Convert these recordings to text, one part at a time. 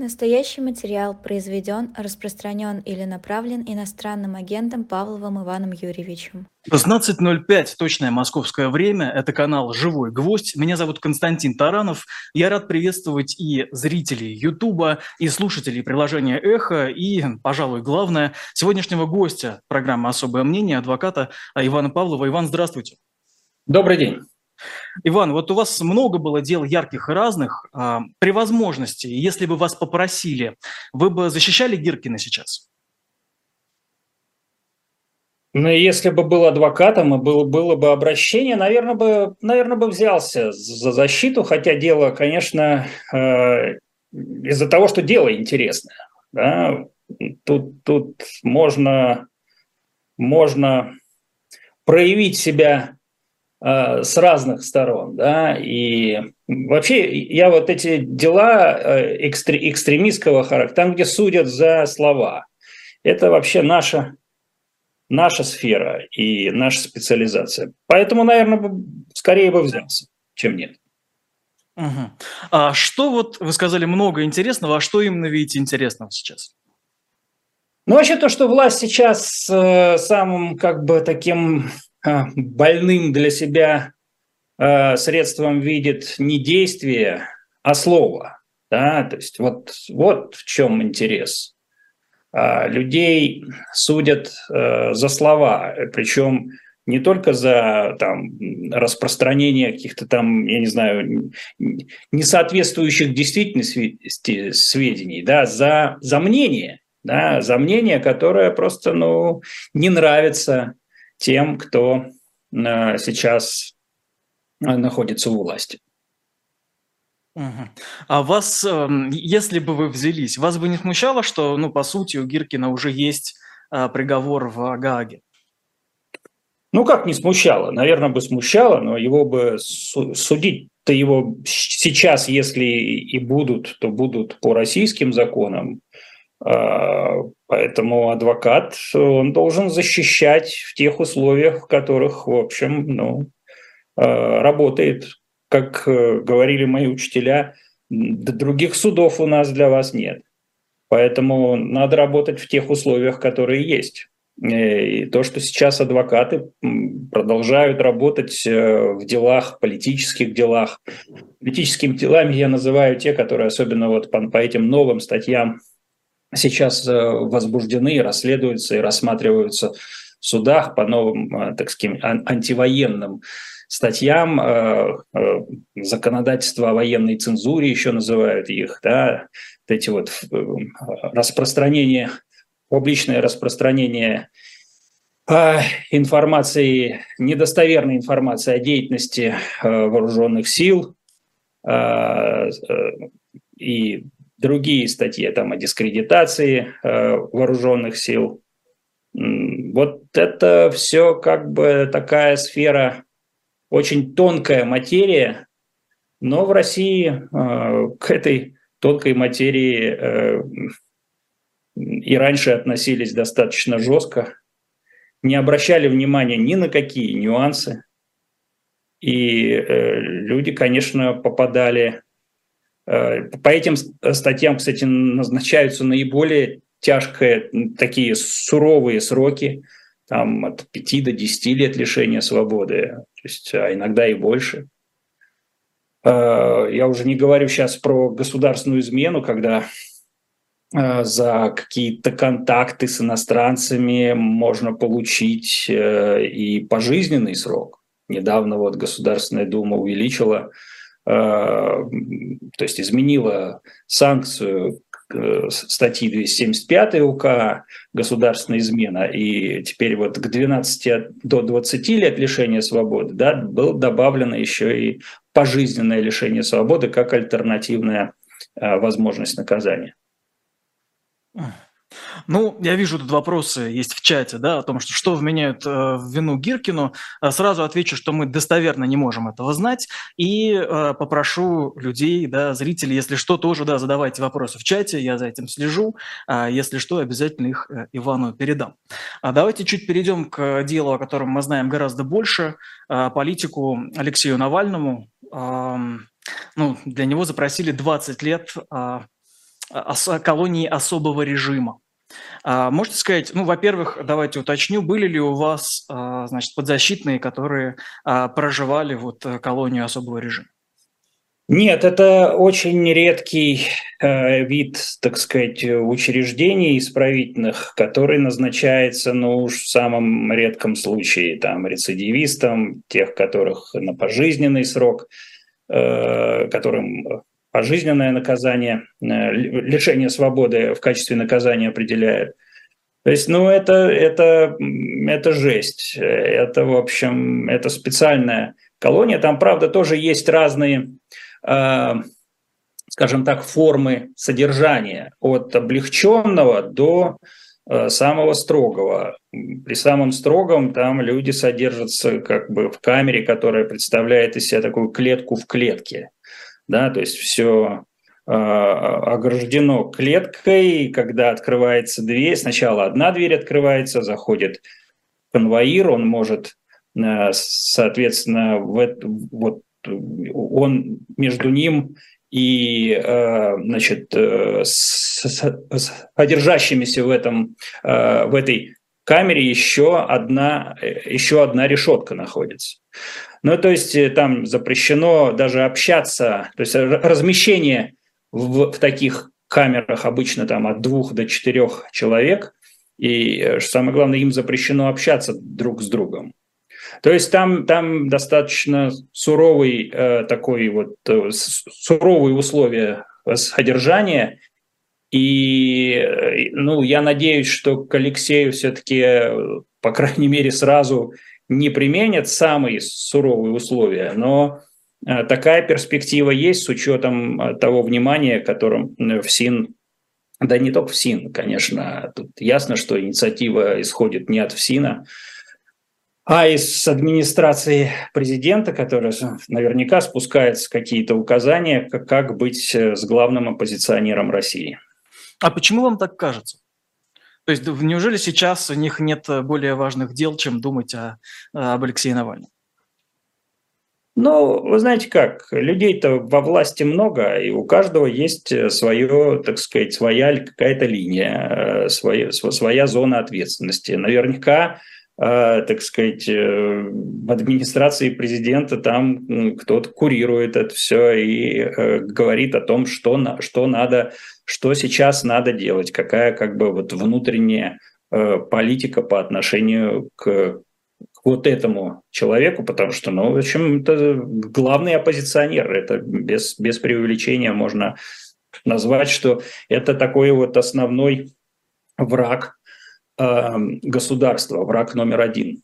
Настоящий материал произведен, распространен или направлен иностранным агентом Павловым Иваном Юрьевичем. 16.05, точное московское время. Это канал «Живой гвоздь». Меня зовут Константин Таранов. Я рад приветствовать и зрителей Ютуба, и слушателей приложения «Эхо», и, пожалуй, главное, сегодняшнего гостя программы «Особое мнение» адвоката Ивана Павлова. Иван, здравствуйте. Добрый день. Иван, вот у вас много было дел ярких и разных. А, при возможности, если бы вас попросили, вы бы защищали Гиркина сейчас? Ну, если бы был адвокатом и было, было бы обращение, наверное бы, наверное бы взялся за защиту, хотя дело, конечно, э, из-за того, что дело интересное. Да? Тут, тут можно, можно проявить себя с разных сторон, да, и вообще я вот эти дела э, экстре, экстремистского характера, там, где судят за слова, это вообще наша, наша сфера и наша специализация. Поэтому, наверное, скорее бы взялся, чем нет. Угу. А что вот, вы сказали много интересного, а что именно видите интересного сейчас? Ну, вообще то, что власть сейчас э, самым как бы таким больным для себя а, средством видит не действие, а слово. Да? То есть вот, вот в чем интерес. А, людей судят за слова, причем не только за там, распространение каких-то там, я не знаю, несоответствующих действительности сведений, да, за, за мнение, да, за мнение, которое просто ну, не нравится тем, кто э, сейчас э, находится у власти. А вас, эм, если бы вы взялись, вас бы не смущало, что, ну, по сути, у Гиркина уже есть э, приговор в Гааге? Ну, как не смущало? Наверное, бы смущало, но его бы судить-то его сейчас, если и будут, то будут по российским законам, а, поэтому адвокат, он должен защищать в тех условиях, в которых, в общем, ну, а, работает. Как э, говорили мои учителя, других судов у нас для вас нет. Поэтому надо работать в тех условиях, которые есть. Э, и то, что сейчас адвокаты продолжают работать э, в делах, политических делах. Политическими делами я называю те, которые особенно вот по, по этим новым статьям сейчас э, возбуждены расследуются и рассматриваются в судах по новым, э, так сказать, антивоенным статьям, э, законодательство о военной цензуре еще называют их, да, эти вот распространение, публичное распространение информации, недостоверной информации о деятельности вооруженных сил и другие статьи там о дискредитации э, вооруженных сил. Вот это все как бы такая сфера, очень тонкая материя, но в России э, к этой тонкой материи э, и раньше относились достаточно жестко, не обращали внимания ни на какие нюансы. И э, люди, конечно, попадали по этим статьям, кстати, назначаются наиболее тяжкие, такие суровые сроки, там от 5 до 10 лет лишения свободы, то есть, а иногда и больше. Э, я уже не говорю сейчас про государственную измену, когда э, за какие-то контакты с иностранцами можно получить и пожизненный срок. Недавно вот Государственная Дума увеличила Э, то есть изменила санкцию э, статьи 275 УК «Государственная измена», и теперь вот к 12 до 20 лет лишения свободы да, было добавлено еще и пожизненное лишение свободы как альтернативная э, возможность наказания. Ну, я вижу тут вопросы есть в чате, да, о том, что что вменяют э, вину Гиркину. Э, сразу отвечу, что мы достоверно не можем этого знать, и э, попрошу людей, да, зрителей, если что, тоже, да, задавайте вопросы в чате, я за этим слежу. А если что, обязательно их э, Ивану передам. А давайте чуть перейдем к делу, о котором мы знаем гораздо больше, э, политику Алексею Навальному. Э, ну, для него запросили 20 лет э, колонии особого режима. А, можете сказать, ну, во-первых, давайте уточню, были ли у вас, а, значит, подзащитные, которые а, проживали вот э, колонию особого режима? Нет, это очень редкий э, вид, так сказать, учреждений исправительных, который назначается, ну уж в самом редком случае, там, рецидивистам, тех, которых на пожизненный срок, э, которым пожизненное наказание, э, лишение свободы в качестве наказания определяет. То есть, ну, это, это, это жесть. Это, в общем, это специальная колония. Там, правда, тоже есть разные, э, скажем так, формы содержания. От облегченного до э, самого строгого. При самом строгом там люди содержатся как бы в камере, которая представляет из себя такую клетку в клетке да, то есть все а, ограждено клеткой, когда открывается дверь, сначала одна дверь открывается, заходит конвоир, он может, а, соответственно, в, вот он между ним и, а, значит, э, содержащимися в, этом, в этой камере еще одна, э, еще одна решетка находится. Ну, то есть э, там запрещено даже общаться, то есть размещение в, в таких камерах обычно там от двух до четырех человек, и э, самое главное, им запрещено общаться друг с другом. То есть там, там достаточно суровый э, такой вот э, суровые условия содержания, и э, ну, я надеюсь, что к Алексею все-таки, по крайней мере, сразу не применят самые суровые условия, но э, такая перспектива есть с учетом э, того внимания, которым э, ФСИН, да не только ФСИН, конечно, тут ясно, что инициатива исходит не от ФСИНа, а из администрации президента, которая наверняка спускается какие-то указания, как быть с главным оппозиционером России. А почему вам так кажется? То есть неужели сейчас у них нет э, более важных дел, чем думать о, об Алексее Навальном? Ну, вы знаете как, людей-то во власти много, и у каждого есть э, свое, так сказать, своя какая-то линия, э, своя, своя зона ответственности. Наверняка так сказать, в администрации президента там кто-то курирует это все и говорит о том, что, на, что надо что сейчас надо делать, какая как бы вот внутренняя э, политика по отношению к, к вот этому человеку, потому что, ну, в общем, это главный оппозиционер, это без, без преувеличения можно назвать, что это такой вот основной враг э, государства, враг номер один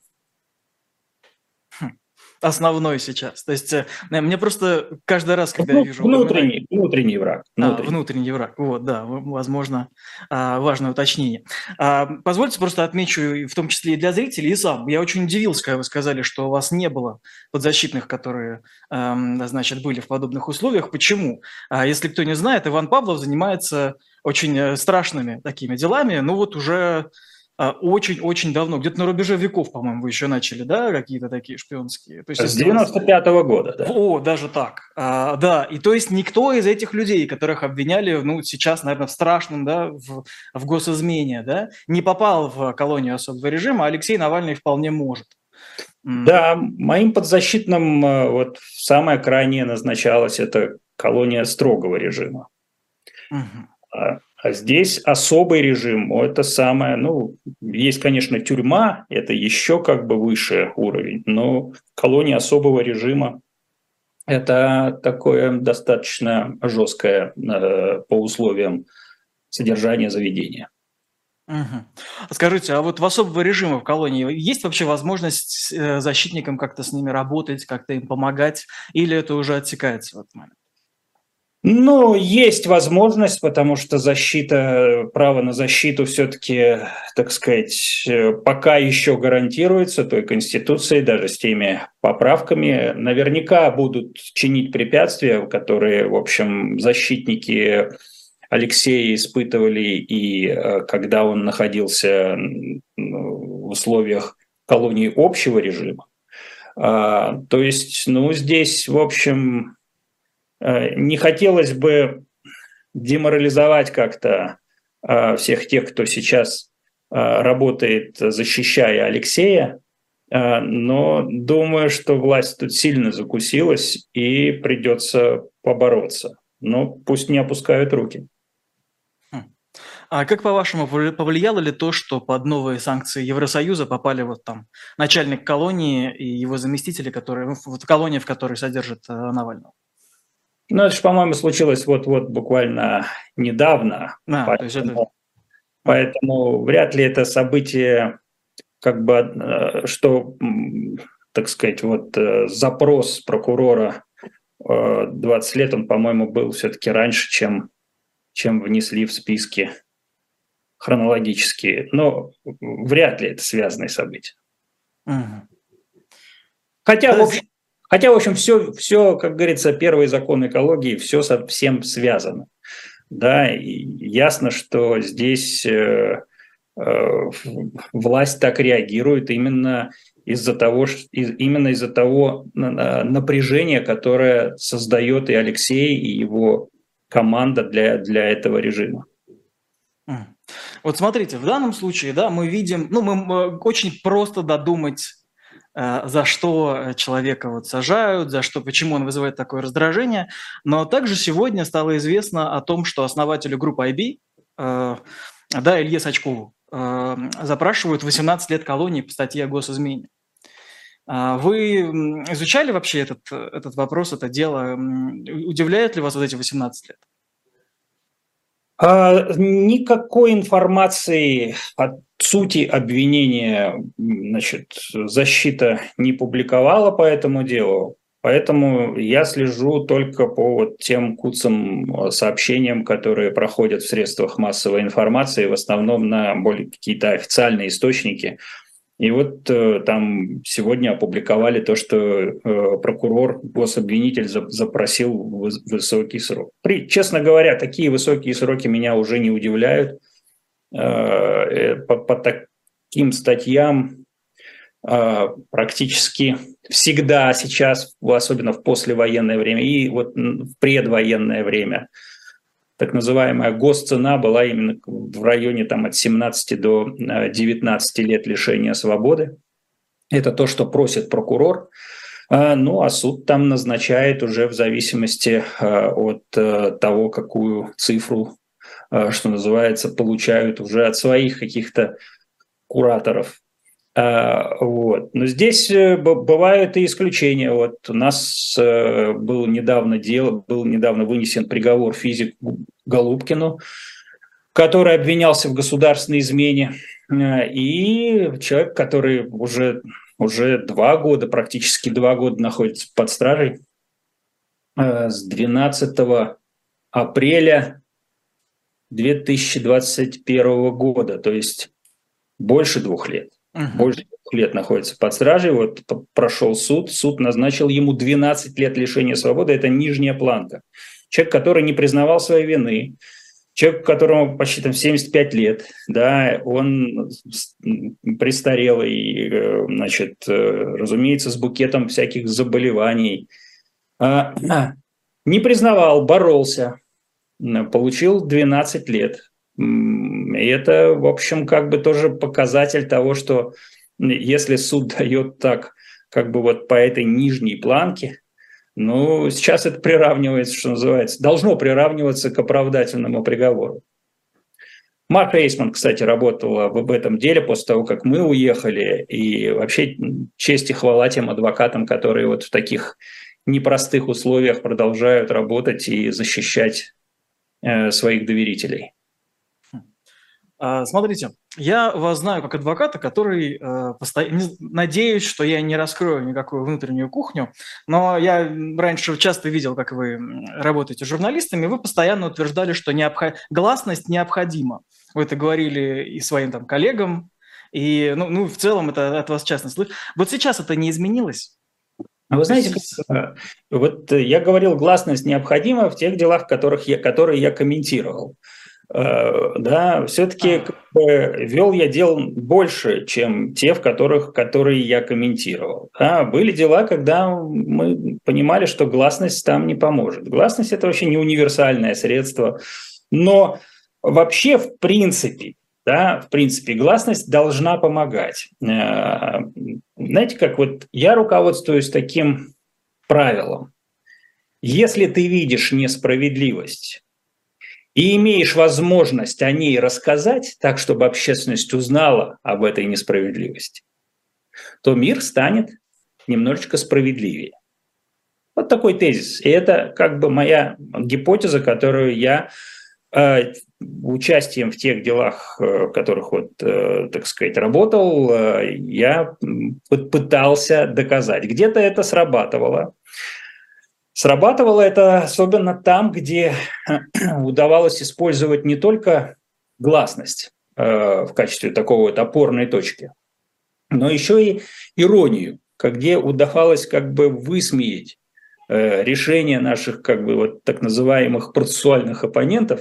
основной сейчас. То есть э, мне просто каждый раз, когда ну, я вижу... Внутренний, упоминание... внутренний враг. Внутренний. А, внутренний враг. Вот, да, возможно, а, важное уточнение. А, позвольте просто отмечу, в том числе и для зрителей, и сам. Я очень удивился, когда вы сказали, что у вас не было подзащитных, которые, значит, были в подобных условиях. Почему? Если кто не знает, Иван Павлов занимается очень э, страшными такими делами. Ну вот уже очень-очень давно, где-то на рубеже веков, по-моему, вы еще начали, да, какие-то такие шпионские. То есть, С 95-го года, да. О, даже так. А, да, и то есть никто из этих людей, которых обвиняли, ну, сейчас, наверное, в страшном, да, в, в госизмене, да, не попал в колонию особого режима, а Алексей Навальный вполне может. Да, моим подзащитным э, вот самое крайнее назначалось это колония строгого режима. Угу. А здесь особый режим, это самое, ну, есть, конечно, тюрьма, это еще как бы выше уровень, но колония особого режима – это такое достаточно жесткое э, по условиям содержания заведения. Угу. Скажите, а вот в особого режима в колонии есть вообще возможность э, защитникам как-то с ними работать, как-то им помогать, или это уже отсекается в этот момент? Ну, есть возможность, потому что защита, право на защиту все-таки, так сказать, пока еще гарантируется той Конституцией, даже с теми поправками. Наверняка будут чинить препятствия, которые, в общем, защитники Алексея испытывали, и э, когда он находился в условиях колонии общего режима. А, то есть, ну, здесь, в общем, Э, не хотелось бы деморализовать как-то э, всех тех, кто сейчас э, работает, защищая Алексея, э, но думаю, что власть тут сильно закусилась и придется побороться. Но пусть не опускают руки. А как, по-вашему, повлияло ли то, что под новые санкции Евросоюза попали вот там начальник колонии и его заместители, которые, вот колония, в которой содержат э, Навального? Ну, это же, по-моему, случилось вот-вот буквально недавно. А, поэтому, это... поэтому вряд ли это событие, как бы, э, что, так сказать, вот э, запрос прокурора 20 лет, он, по-моему, был все-таки раньше, чем, чем внесли в списки хронологические, но вряд ли это связанные события. Угу. Хотя, в общем, хотя, в общем, все, все, как говорится, первый закон экологии, все совсем связано. Да, и ясно, что здесь э, э, власть так реагирует именно из-за того, именно из-за того напряжения, которое создает и Алексей, и его команда для, для этого режима. Вот смотрите, в данном случае, да, мы видим, ну, мы очень просто додумать, э, за что человека вот сажают, за что, почему он вызывает такое раздражение. Но также сегодня стало известно о том, что основателю группы IB, э, да, Илье Сачкову, э, запрашивают 18 лет колонии по статье о госизмене. Вы изучали вообще этот, этот вопрос, это дело? Удивляет ли вас вот эти 18 лет? А, никакой информации о сути обвинения значит, защита не публиковала по этому делу, поэтому я слежу только по вот тем куцам сообщениям, которые проходят в средствах массовой информации, в основном на более какие-то официальные источники – и вот э, там сегодня опубликовали то, что э, прокурор, гособвинитель за, запросил высокий срок. При, честно говоря, такие высокие сроки меня уже не удивляют. Э, по, по таким статьям э, практически всегда сейчас, особенно в послевоенное время и вот в предвоенное время, так называемая госцена была именно в районе там, от 17 до 19 э, лет лишения свободы. Это то, что просит прокурор. Ну, а суд там назначает уже в зависимости от того, какую цифру, что называется, получают уже от своих каких-то кураторов. А, вот. Но здесь бывают и исключения. Вот у нас был недавно дело, был недавно вынесен приговор физику Голубкину, который обвинялся в государственной измене, э, и человек, который уже, уже два года, практически два года находится под стражей, э, с 12 апреля 2021 года, то есть больше двух лет. Угу. Больше двух лет находится под стражей. Вот прошел суд, суд назначил ему 12 лет лишения свободы, это нижняя планка человек, который не признавал своей вины, человек, которому почти там 75 лет, да, он престарелый, э, значит, э, разумеется, с букетом всяких заболеваний, а, не признавал, боролся, получил 12 лет. И это, в общем, как бы тоже показатель того, что если суд дает так, как бы вот по этой нижней планке, ну, сейчас это приравнивается, что называется, должно приравниваться к оправдательному приговору. Марк Рейсман, кстати, работала в этом деле после того, как мы уехали. И вообще честь и хвала тем адвокатам, которые вот в таких непростых условиях продолжают работать и защищать своих доверителей. А, смотрите, я вас знаю как адвоката, который э, постоянно... Надеюсь, что я не раскрою никакую внутреннюю кухню, но я раньше часто видел, как вы работаете с журналистами, вы постоянно утверждали, что необход... гласность необходима. Вы это говорили и своим там коллегам, и ну, ну в целом это от вас частно слышно. Вот сейчас это не изменилось? А вы знаете, э, вот я говорил, гласность необходима в тех делах, которых я, которые я комментировал. Э, да, все-таки как бы, вел я дел больше, чем те, в которых, которые я комментировал. Да, были дела, когда мы понимали, что гласность там не поможет. Гласность – это вообще не универсальное средство, но вообще, в принципе, да, в принципе, гласность должна помогать. Э, знаете, как вот я руководствуюсь таким правилом. Если ты видишь несправедливость, и имеешь возможность о ней рассказать так, чтобы общественность узнала об этой несправедливости, то мир станет немножечко справедливее. Вот такой тезис. И это как бы моя гипотеза, которую я участием в тех делах, э, в которых вот, э, так сказать, работал, э, я пытался доказать. Где-то это срабатывало, Срабатывало это особенно там, где удавалось использовать не только гласность в качестве такого вот опорной точки, но еще и иронию, где удавалось как бы высмеять решения наших как бы вот так называемых процессуальных оппонентов,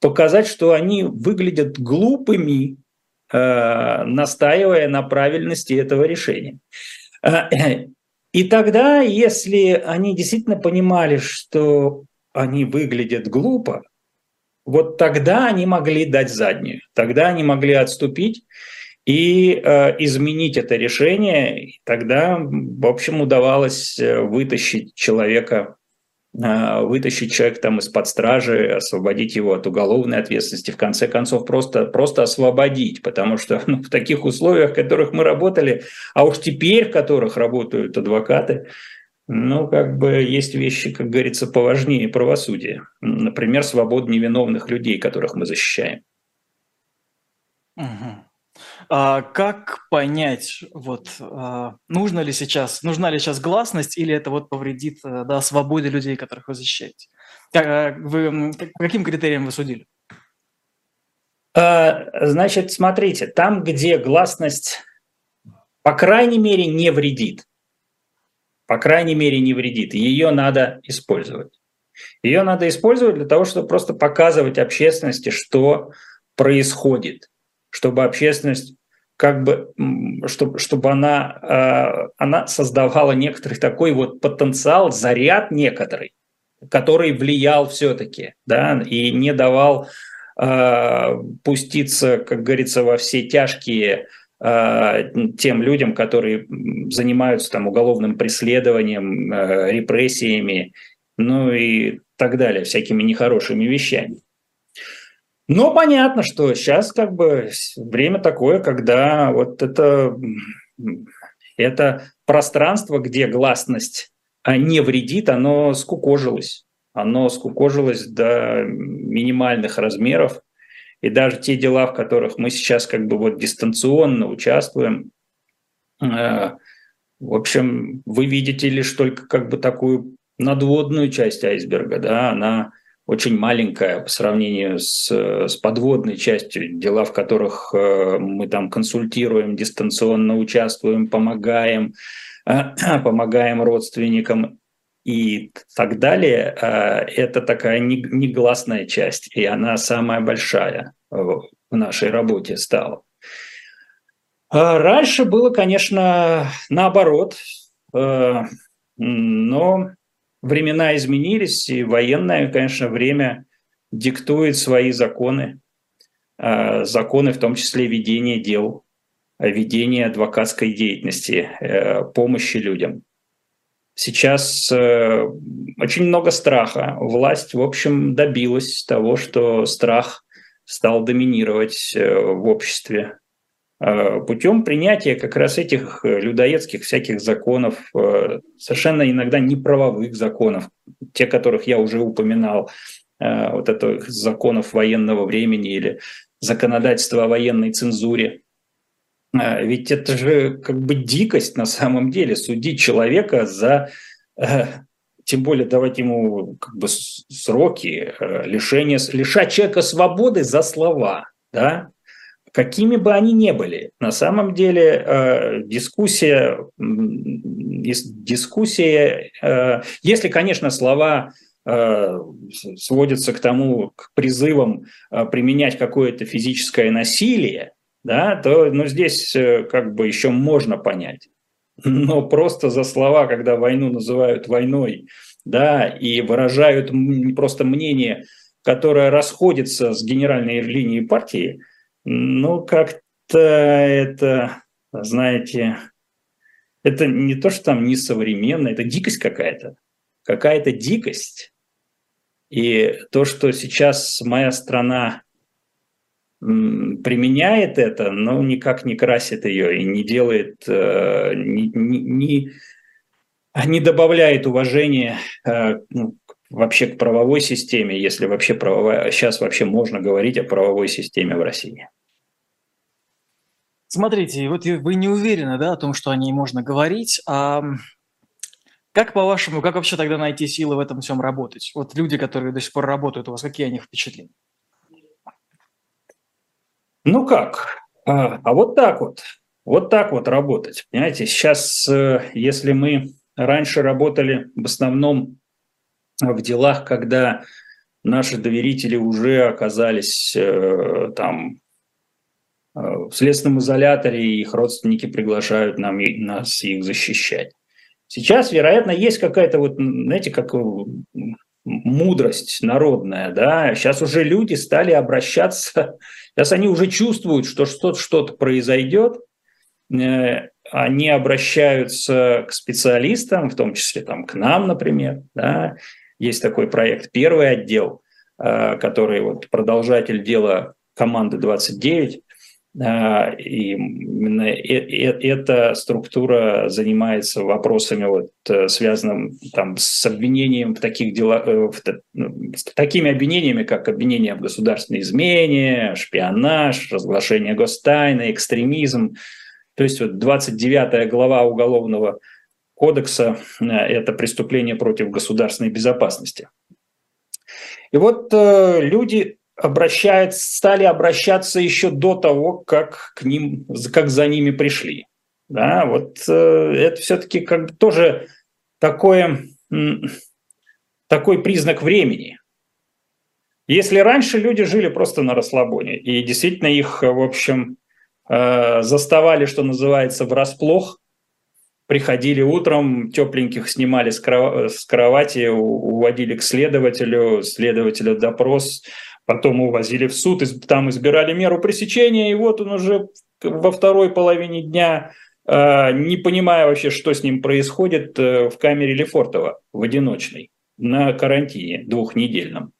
показать, что они выглядят глупыми, э, настаивая на правильности этого решения. И тогда, если они действительно понимали, что они выглядят глупо, вот тогда они могли дать заднюю, тогда они могли отступить и э, изменить это решение. И тогда, в общем, удавалось э, вытащить человека а, вытащить человека там из-под стражи, освободить его от уголовной ответственности, в конце концов просто, просто освободить, потому что ну, в таких условиях, в которых мы работали, а уж теперь в которых работают адвокаты, ну, как бы есть вещи, как говорится, поважнее правосудия. Например, свобода невиновных людей, которых мы защищаем. Угу. А как понять, вот, а, нужно ли сейчас, нужна ли сейчас гласность, или это вот повредит э, да, свободе людей, которых вы защищаете? Э, вы, по каким критериям вы судили? А, значит, смотрите, там, где гласность, по крайней мере, не вредит, по крайней мере, не вредит, ее надо использовать. Ее надо использовать для того, чтобы просто показывать общественности, что происходит – чтобы общественность как бы, чтобы, чтобы она, э, она создавала некоторый такой вот потенциал, заряд некоторый, который влиял все-таки, да, и не давал э, пуститься, как говорится, во все тяжкие э, тем людям, которые занимаются там уголовным преследованием, э, репрессиями, ну и так далее, всякими нехорошими вещами. Но понятно, что сейчас как бы время такое, когда вот это, это пространство, где гласность а, не вредит, оно скукожилось. Оно скукожилось до минимальных размеров. И даже те дела, в которых мы сейчас как бы вот дистанционно участвуем, э, в общем, вы видите лишь только как бы такую надводную часть айсберга, да, она очень маленькая по сравнению с, с подводной частью, дела в которых э, мы там консультируем, дистанционно участвуем, помогаем, э, помогаем родственникам и так далее. Э, это такая негласная часть, и она самая большая в нашей работе стала. Раньше было, конечно, наоборот, но времена изменились, и военное, конечно, время диктует свои законы, а, законы в том числе ведения дел, ведения адвокатской деятельности, э, помощи людям. Сейчас э, очень много страха. Власть, в общем, добилась того, что страх стал доминировать э, в обществе. Э, путем принятия как раз этих э, людоедских всяких законов, э, совершенно иногда неправовых законов, те, которых я уже упоминал, вот это законов военного времени или законодательства о военной цензуре. Ведь это же как бы дикость на самом деле, судить человека за, тем более давать ему как бы сроки лишения, лишать человека свободы за слова, да, какими бы они ни были. На самом деле э, дискуссия, дискуссия, э, если, конечно, слова э, сводится к тому, к призывам применять какое-то физическое насилие, да, то ну, здесь как бы еще можно понять. Но просто за слова, когда войну называют войной, да, и выражают просто мнение, которое расходится с генеральной линией партии, ну, как-то это, знаете, это не то, что там несовременно, это дикость какая-то. Какая-то дикость. И то, что сейчас моя страна применяет это, но никак не красит ее и не делает, э, не, не, не добавляет уважения э, ну, вообще к правовой системе, если вообще правовая, сейчас вообще можно говорить о правовой системе в России. Смотрите, вот вы не уверены, да, о том, что о ней можно говорить. А как по-вашему, как вообще тогда найти силы в этом всем работать? Вот люди, которые до сих пор работают у вас, какие о них впечатления? Ну как? А, а вот так вот. Вот так вот работать. Понимаете, сейчас, э, если мы раньше работали в основном в делах, когда наши доверители уже оказались э, там Э, в следственном изоляторе, и их родственники приглашают нам, нас их защищать. Сейчас, вероятно, есть какая-то вот, знаете, как э, мудрость народная, да, сейчас уже люди стали обращаться, сейчас они уже чувствуют, что что-то что произойдет, э, они обращаются к специалистам, в том числе там, к нам, например, да, есть такой проект «Первый отдел», который вот продолжатель дела команды 29, а, и именно эта структура занимается вопросами, вот, э, связанными там, с обвинением в таких делах, э, в, ну, такими обвинениями, как обвинение в государственной измене, шпионаж, разглашение гостайны, экстремизм. То есть вот 29 глава Уголовного кодекса э, – это преступление против государственной безопасности. И вот э, люди обращает, стали обращаться еще до того, как к ним, как за ними пришли. Да, вот э, это все-таки как бы тоже такое, такой признак времени. Если раньше люди жили просто на расслабоне, и действительно их, в общем, заставали, что называется, врасплох, приходили утром, тепленьких снимали с, кровати, уводили к следователю, следователя допрос, Потом увозили в суд, там избирали меру пресечения, и вот он уже во второй половине дня, а, не понимая вообще, что с ним происходит, э, в камере Лефортова в одиночной на карантине двухнедельном.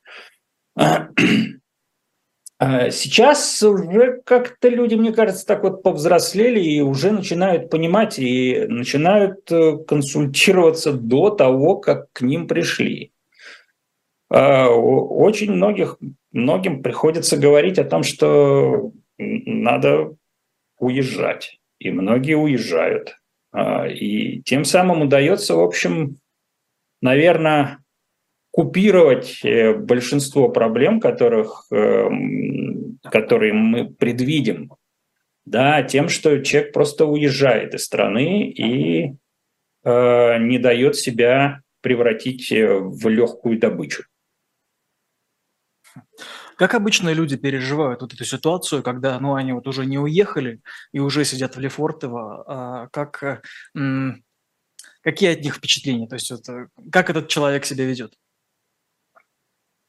А сейчас уже как-то люди, мне кажется, так вот повзрослели и уже начинают понимать и начинают э, консультироваться до того, как к ним пришли. А, очень многих, многим приходится говорить о том, что надо уезжать. И многие уезжают. А, и тем самым удается, в общем, наверное, купировать э, большинство проблем, которых, эм, которые мы предвидим, да, тем, что человек просто уезжает из страны и э, не дает себя превратить э, в легкую добычу. Как обычно люди переживают вот эту ситуацию, когда, ну, они вот уже не уехали и уже сидят в Лефортово, а как, м, какие от них впечатления? То есть вот, э, как этот человек себя ведет?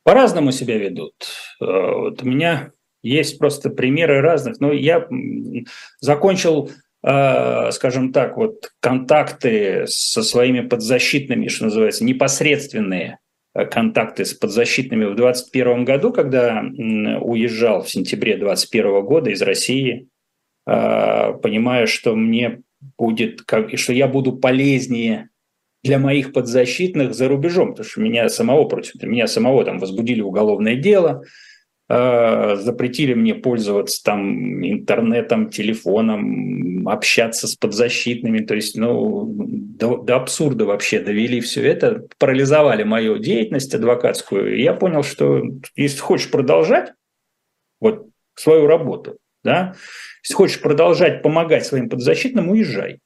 По-разному себя ведут. Э, вот у меня есть просто примеры разных. Но я закончил, э, скажем так, вот контакты со своими подзащитными, что называется, непосредственные Э, контакты с подзащитными в 2021 году, когда уезжал в сентябре 2021 года из России, понимая, что мне будет, что я буду полезнее для моих подзащитных за рубежом, потому что меня самого против меня самого там возбудили уголовное дело, Э, запретили мне пользоваться там интернетом, телефоном, общаться с подзащитными, то есть, ну, до, до абсурда вообще довели все это, парализовали мою деятельность адвокатскую, и я понял, что если хочешь продолжать вот свою работу, да, если хочешь продолжать помогать своим подзащитным, уезжай.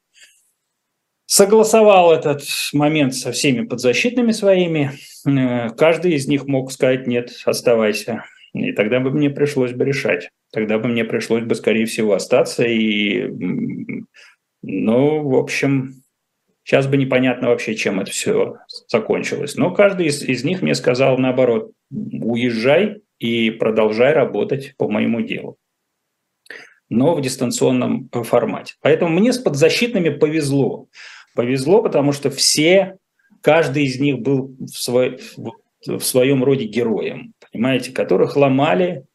Согласовал этот момент со всеми подзащитными своими. Э, каждый из них мог сказать «нет, оставайся». И тогда бы мне пришлось бы решать. Тогда бы мне пришлось бы, скорее всего, остаться. И, ну, в общем, сейчас бы непонятно вообще, чем это все закончилось. Но каждый из, из них мне сказал наоборот, уезжай и продолжай работать по моему делу но в дистанционном формате. Поэтому мне с подзащитными повезло. Повезло, потому что все, каждый из них был в, свой, в своем роде героем, понимаете, которых ломали,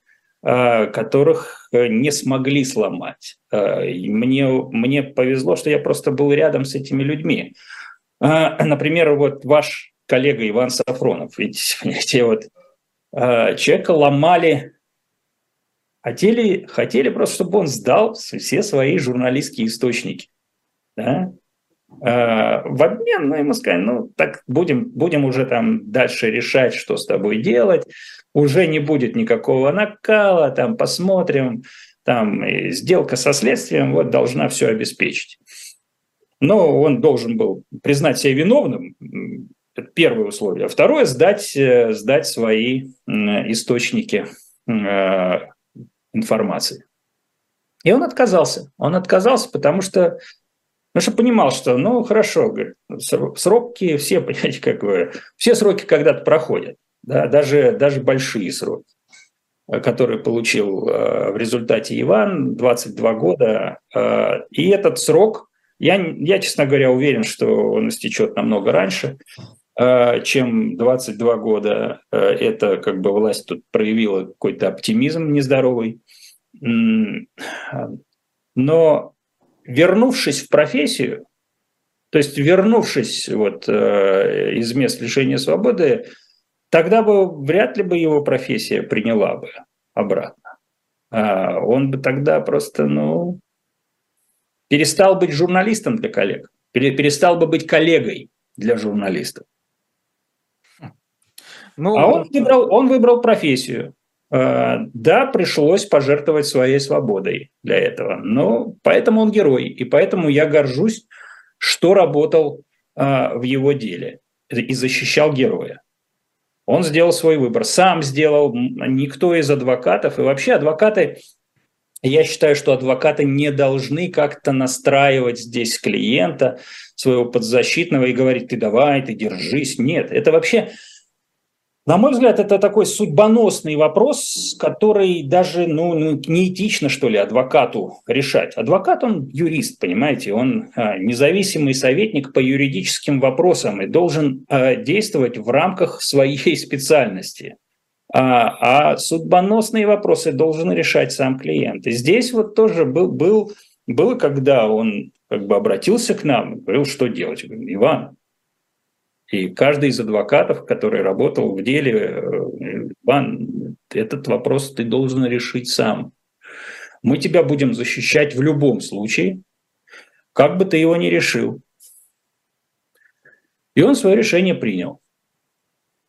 а, которых э, не смогли сломать. А, мне, мне повезло, что я просто был рядом с этими людьми. А, например, вот ваш коллега Иван Сафронов, видите, понимаете, вот человека ломали хотели, хотели просто, чтобы он сдал все свои журналистские источники. Да? А, в обмен, ну, ему сказали, ну, так будем, будем уже там дальше решать, что с тобой делать, уже не будет никакого накала, там посмотрим, там сделка со следствием вот должна все обеспечить. Но он должен был признать себя виновным, это первое условие. А второе – сдать, э, сдать свои источники э, информации. И он отказался. Он отказался, потому что, ну, что понимал, что, ну, хорошо, говорит, сроки все, понимаете, как бы, все сроки когда-то проходят, да, даже, даже большие сроки, которые получил э, в результате Иван, 22 года. Э, и этот срок, я, я, честно говоря, уверен, что он истечет намного раньше, э, чем 22 года. Это как бы власть тут проявила какой-то оптимизм нездоровый. Но вернувшись в профессию, то есть вернувшись вот э, из мест лишения свободы, тогда бы вряд ли бы его профессия приняла бы обратно. А он бы тогда просто, ну, перестал быть журналистом для коллег, перестал бы быть коллегой для журналистов. Ну, а он выбрал, он выбрал профессию. Э, да, пришлось пожертвовать своей свободой для этого, но поэтому он герой, и поэтому я горжусь, что работал э, в его деле и защищал героя. Он сделал свой выбор, сам сделал, никто из адвокатов, и вообще адвокаты, я считаю, что адвокаты не должны как-то настраивать здесь клиента, своего подзащитного и говорить, ты давай, ты держись. Нет, это вообще на мой взгляд, это такой судьбоносный вопрос, который даже ну, ну, неэтично, что ли, адвокату решать. Адвокат, он юрист, понимаете, он а, независимый советник по юридическим вопросам и должен а, действовать в рамках своей специальности. А, а судьбоносные вопросы должен решать сам клиент. И здесь вот тоже был, был, было, когда он как бы обратился к нам говорил, что делать. Я Иван, и каждый из адвокатов, который работал в деле, Иван, э, этот вопрос ты должен решить сам. Мы тебя будем защищать в любом случае, как бы ты его ни решил. И он свое решение принял.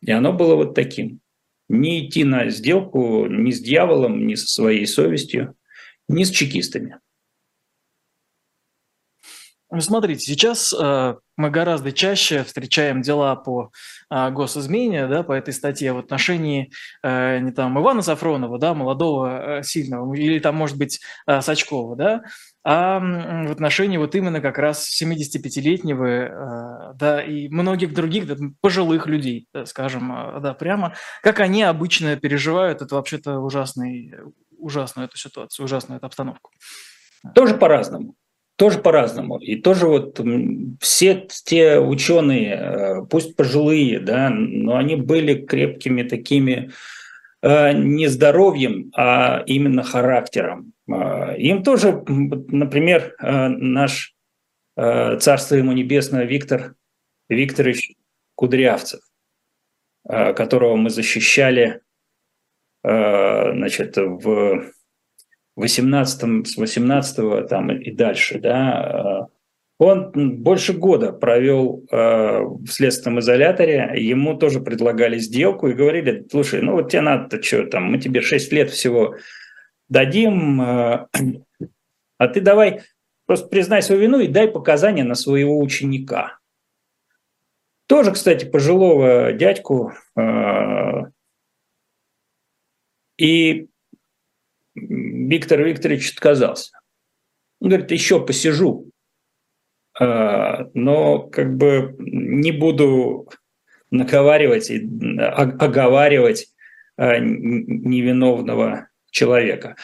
И оно было вот таким. Не идти на сделку ни с дьяволом, ни со своей совестью, ни с чекистами. Ну, смотрите, сейчас э, мы гораздо чаще встречаем дела по э, госизмене, да, по этой статье в отношении э, не там Ивана Сафронова, да, молодого, э, сильного, или там, может быть, э, Сачкова, да, а в отношении вот именно как раз 75-летнего, э, да, и многих других да, пожилых людей, да, скажем, э, да, прямо, как они обычно переживают это вообще-то ужасный, ужасную эту ситуацию, ужасную эту обстановку. Тоже по-разному тоже по-разному. И тоже вот все те ученые, э, пусть пожилые, да, но они были крепкими такими э, не здоровьем, а именно характером. Э, им тоже, например, наш царство ему небесное Виктор Викторович Кудрявцев, которого мы защищали значит, в 18, с 18 там и дальше, да, э, он больше года провел э, в следственном изоляторе, ему тоже предлагали сделку и говорили, слушай, ну вот тебе надо-то что там, мы тебе 6 лет всего дадим, э, а ты давай просто признай свою вину и дай показания на своего ученика. Тоже, кстати, пожилого дядьку. Э, и Виктор Викторович отказался. Он говорит, еще посижу, э, но как бы не буду наговаривать и оговаривать э, невиновного человека.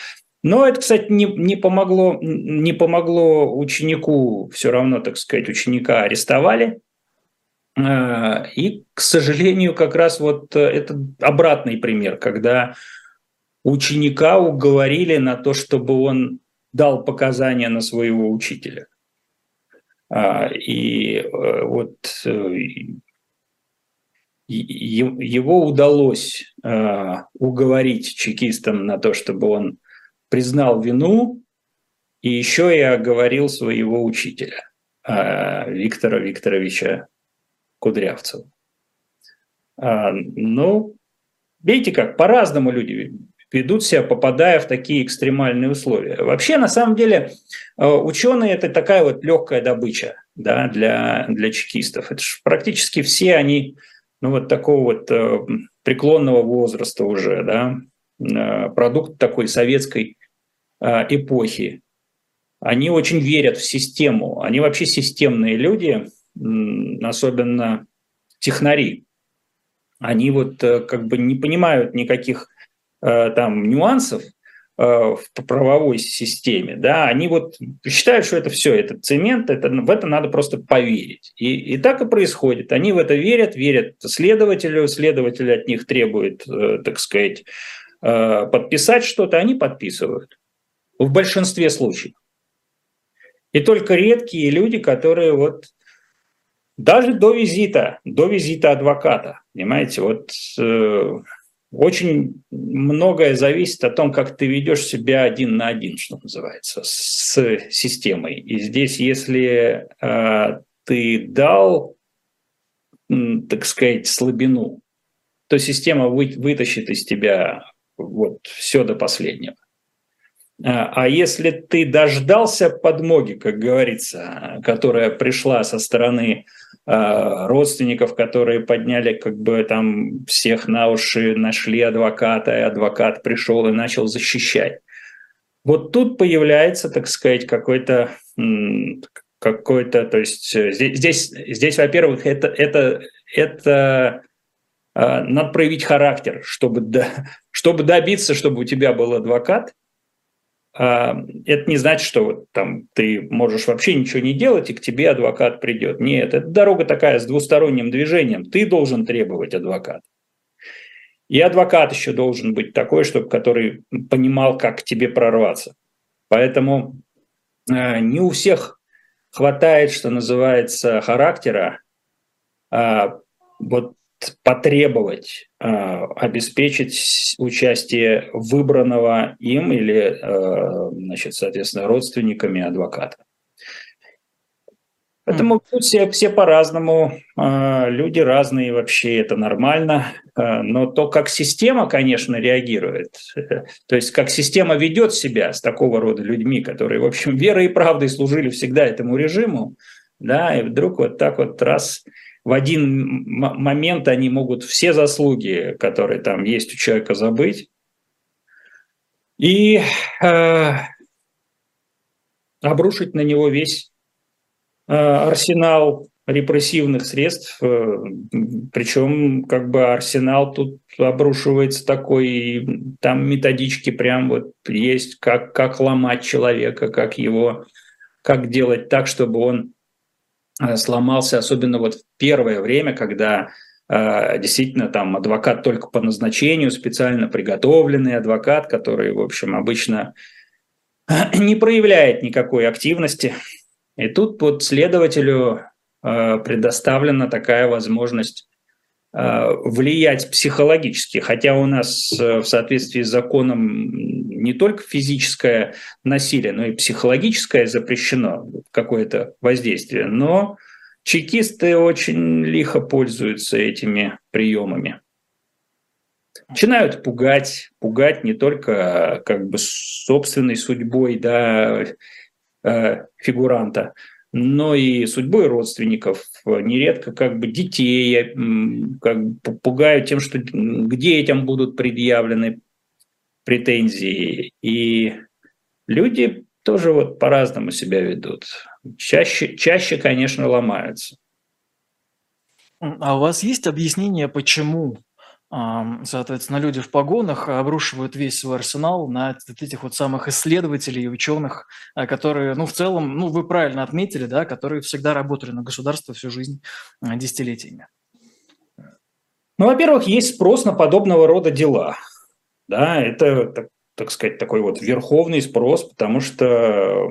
Но это, кстати, не, не, помогло, не помогло ученику, все равно, так сказать, ученика арестовали. Э, и, к сожалению, как раз вот это обратный пример, когда ученика уговорили на то, чтобы он дал показания на своего учителя. А, и вот его удалось э, уговорить чекистам на то, чтобы он признал вину и еще и оговорил своего учителя э, Виктора Викторовича Кудрявцева. Э, ну, видите как, по-разному люди ведут себя, попадая в такие экстремальные условия. Вообще, на самом деле, э, ученые – это такая вот легкая добыча да, для, для чекистов. Это практически все они ну, вот такого вот э, преклонного возраста уже, да, э, продукт такой советской эпохи. Они очень верят в систему. Они вообще системные люди, особенно технари. Они вот как бы не понимают никаких там нюансов, Э, в правовой системе, да, они вот считают, что это все, это цемент, это, в это надо просто поверить. И, и так и происходит. Они в это верят, верят следователю, следователь от них требует, э, так сказать, э, подписать что-то, они подписывают. В большинстве случаев. И только редкие люди, которые вот даже до визита, до визита адвоката, понимаете, вот очень многое зависит от том, как ты ведешь себя один на один, что называется, с системой. И здесь, если э, ты дал, так сказать, слабину, то система вы, вытащит из тебя вот все до последнего. А, а если ты дождался подмоги, как говорится, которая пришла со стороны родственников, которые подняли как бы там всех на уши, нашли адвоката, и адвокат пришел и начал защищать. Вот тут появляется, так сказать, какой-то какой-то, то есть э, здесь, здесь, здесь во-первых, это, это, это э, надо проявить характер, чтобы, чтобы добиться, чтобы у тебя был адвокат, это не значит, что вот там ты можешь вообще ничего не делать, и к тебе адвокат придет. Нет, это дорога такая с двусторонним движением. Ты должен требовать адвоката. И адвокат еще должен быть такой, чтобы который понимал, как к тебе прорваться. Поэтому э, не у всех хватает, что называется, характера э, вот потребовать э, обеспечить участие выбранного им или, э, значит, соответственно, родственниками адвоката. Поэтому все, все по-разному, э, люди разные, вообще это нормально. Э, но то, как система, конечно, реагирует, э, то есть как система ведет себя с такого рода людьми, которые, в общем, верой и правдой служили всегда этому режиму, да, и вдруг вот так вот раз в один момент они могут все заслуги, которые там есть у человека, забыть. И э, обрушить на него весь э, арсенал репрессивных средств, э, причем как бы арсенал тут обрушивается такой, там методички прям вот есть, как, как ломать человека, как его, как делать так, чтобы он сломался, особенно вот в первое время, когда э, действительно там адвокат только по назначению, специально приготовленный адвокат, который, в общем, обычно не проявляет никакой активности. И тут вот следователю э, предоставлена такая возможность Э, влиять психологически, хотя у нас э, в соответствии с законом не только физическое насилие, но и психологическое запрещено, какое-то воздействие, но чекисты очень лихо пользуются этими приемами. Начинают пугать, пугать не только как бы собственной судьбой, да, э, фигуранта, но и судьбой родственников, нередко как бы детей как бы пугают тем, что к детям будут предъявлены претензии. И люди тоже вот по-разному себя ведут. Чаще, чаще, конечно, ломаются. А у вас есть объяснение, почему, соответственно, люди в погонах обрушивают весь свой арсенал на этих вот самых исследователей и ученых, а, которые, ну, в целом, ну, вы правильно отметили, да, которые всегда работали на государство всю жизнь а, десятилетиями? Ну, во-первых, есть спрос на подобного рода дела. Да, это, так, так сказать, такой вот верховный спрос, потому что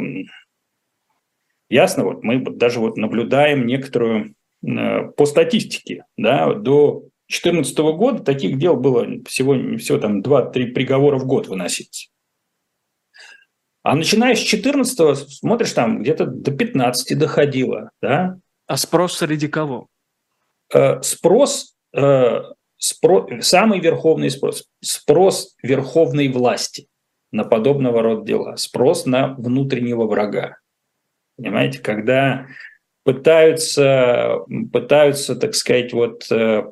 ясно, вот мы даже вот наблюдаем некоторую по статистике, да, до 2014 года таких дел было всего, всего там 2-3 приговора в год выносить. А начиная с 14 смотришь, там где-то до 15 доходило. Да? А спрос среди кого? Э, спрос, э, спро, самый верховный спрос, спрос верховной власти на подобного рода дела, спрос на внутреннего врага. Понимаете, когда пытаются, пытаются, так сказать, вот э,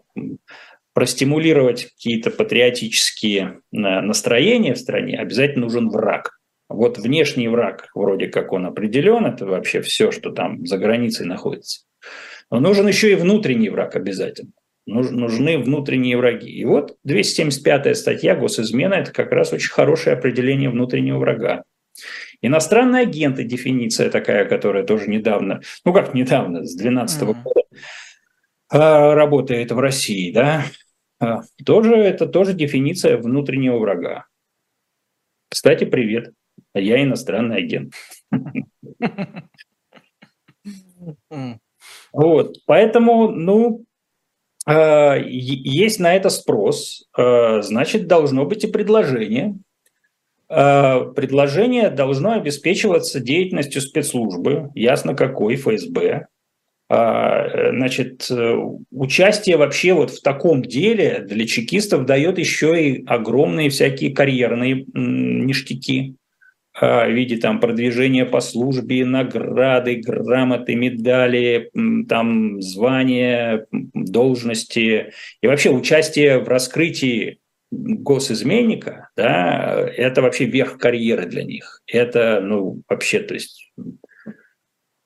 простимулировать какие-то патриотические э, настроения в стране, обязательно нужен враг. Вот внешний враг, вроде как он определен, это вообще все, что там за границей находится. Но нужен еще и внутренний враг обязательно. Нужны внутренние враги. И вот 275 статья госизмена – это как раз очень хорошее определение внутреннего врага. Иностранные агенты – дефиниция такая, которая тоже недавно, ну как недавно, с 2012 mm-hmm. года а, работает в России, да, а, тоже, это тоже дефиниция внутреннего врага. Кстати, привет, я иностранный агент. Вот, поэтому, ну, а, есть на это спрос, значит, должно быть и предложение – Э, предложение должно обеспечиваться деятельностью спецслужбы, ясно какой, ФСБ. А, значит, э, участие вообще вот в таком деле для чекистов дает еще и огромные всякие карьерные ништяки а, в виде там продвижения по службе, награды, грамоты, медали, там звания, должности и вообще участие в раскрытии госизменника, да, это вообще верх карьеры для них. Это, ну, вообще, то есть,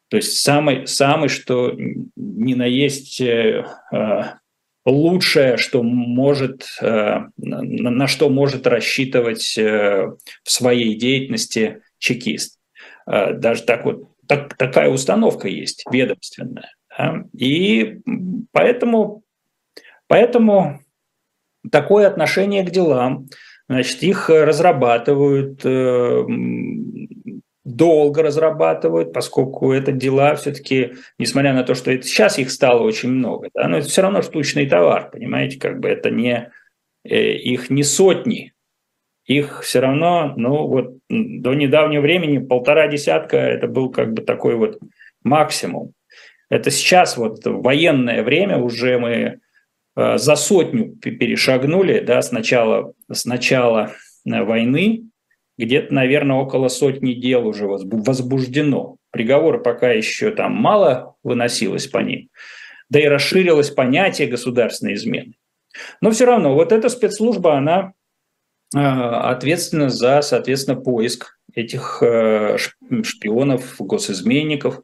то есть самый, самый, что ни на есть э, э, лучшее, что может, э, на, на что может рассчитывать э, в своей деятельности чекист. Э, даже так вот, так, такая установка есть, ведомственная. Да? И поэтому, поэтому такое отношение к делам. Значит, их разрабатывают, э, долго разрабатывают, поскольку это дела все-таки, несмотря на то, что это, сейчас их стало очень много, да, но это все равно штучный товар, понимаете, как бы это не, э, их не сотни, их все равно, ну вот до недавнего времени полтора десятка, это был как бы такой вот максимум. Это сейчас вот военное время уже мы Э, за сотню перешагнули, да, с начала, с начала э, войны, где-то, наверное, около сотни дел уже возбуждено. Приговоры пока еще там мало выносилось по ним, да и расширилось понятие государственной измены. Но все равно вот эта спецслужба, она э, ответственна за, соответственно, поиск этих шпионов, госизменников,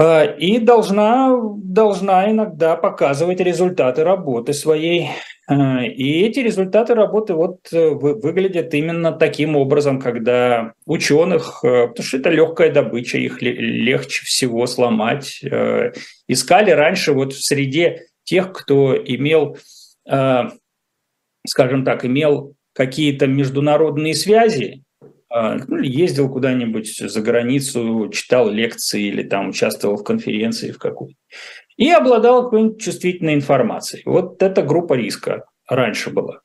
и должна, должна иногда показывать результаты работы своей. А, и эти результаты работы вот э, выглядят именно таким образом, когда ученых, э, потому что это легкая добыча, их легче всего сломать, э, искали раньше вот в среде тех, кто имел, скажем так, имел какие-то международные связи, а, ну, ездил куда-нибудь за границу, читал лекции или там участвовал в конференции в какой и обладал какой-нибудь чувствительной информацией. Вот эта группа риска раньше была.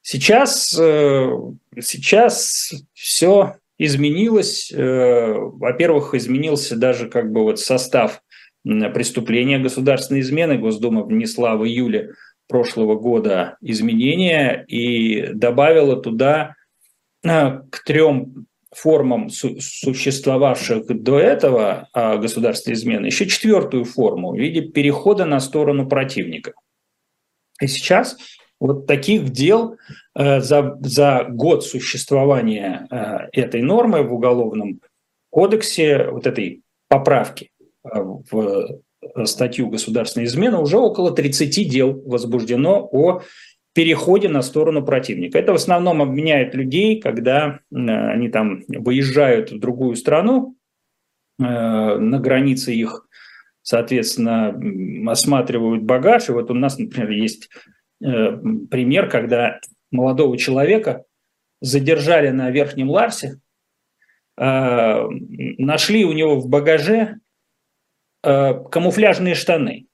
Сейчас, э, сейчас все изменилось. Э, во-первых, изменился даже как бы вот состав преступления государственной измены. Госдума внесла в июле прошлого года изменения и добавила туда к трем формам, су- существовавших до этого э, государственной измены, еще четвертую форму в виде перехода на сторону противника. И сейчас вот таких дел э, за, за год существования э, этой нормы в Уголовном кодексе, вот этой поправки э, в статью государственной измены, уже около 30 дел возбуждено о переходе на сторону противника. Это в основном обменяет людей, когда они там выезжают в другую страну, на границе их, соответственно, осматривают багаж. И вот у нас, например, есть Э, пример, когда молодого человека задержали на Верхнем Ларсе, э, нашли у него в багаже э, камуфляжные штаны.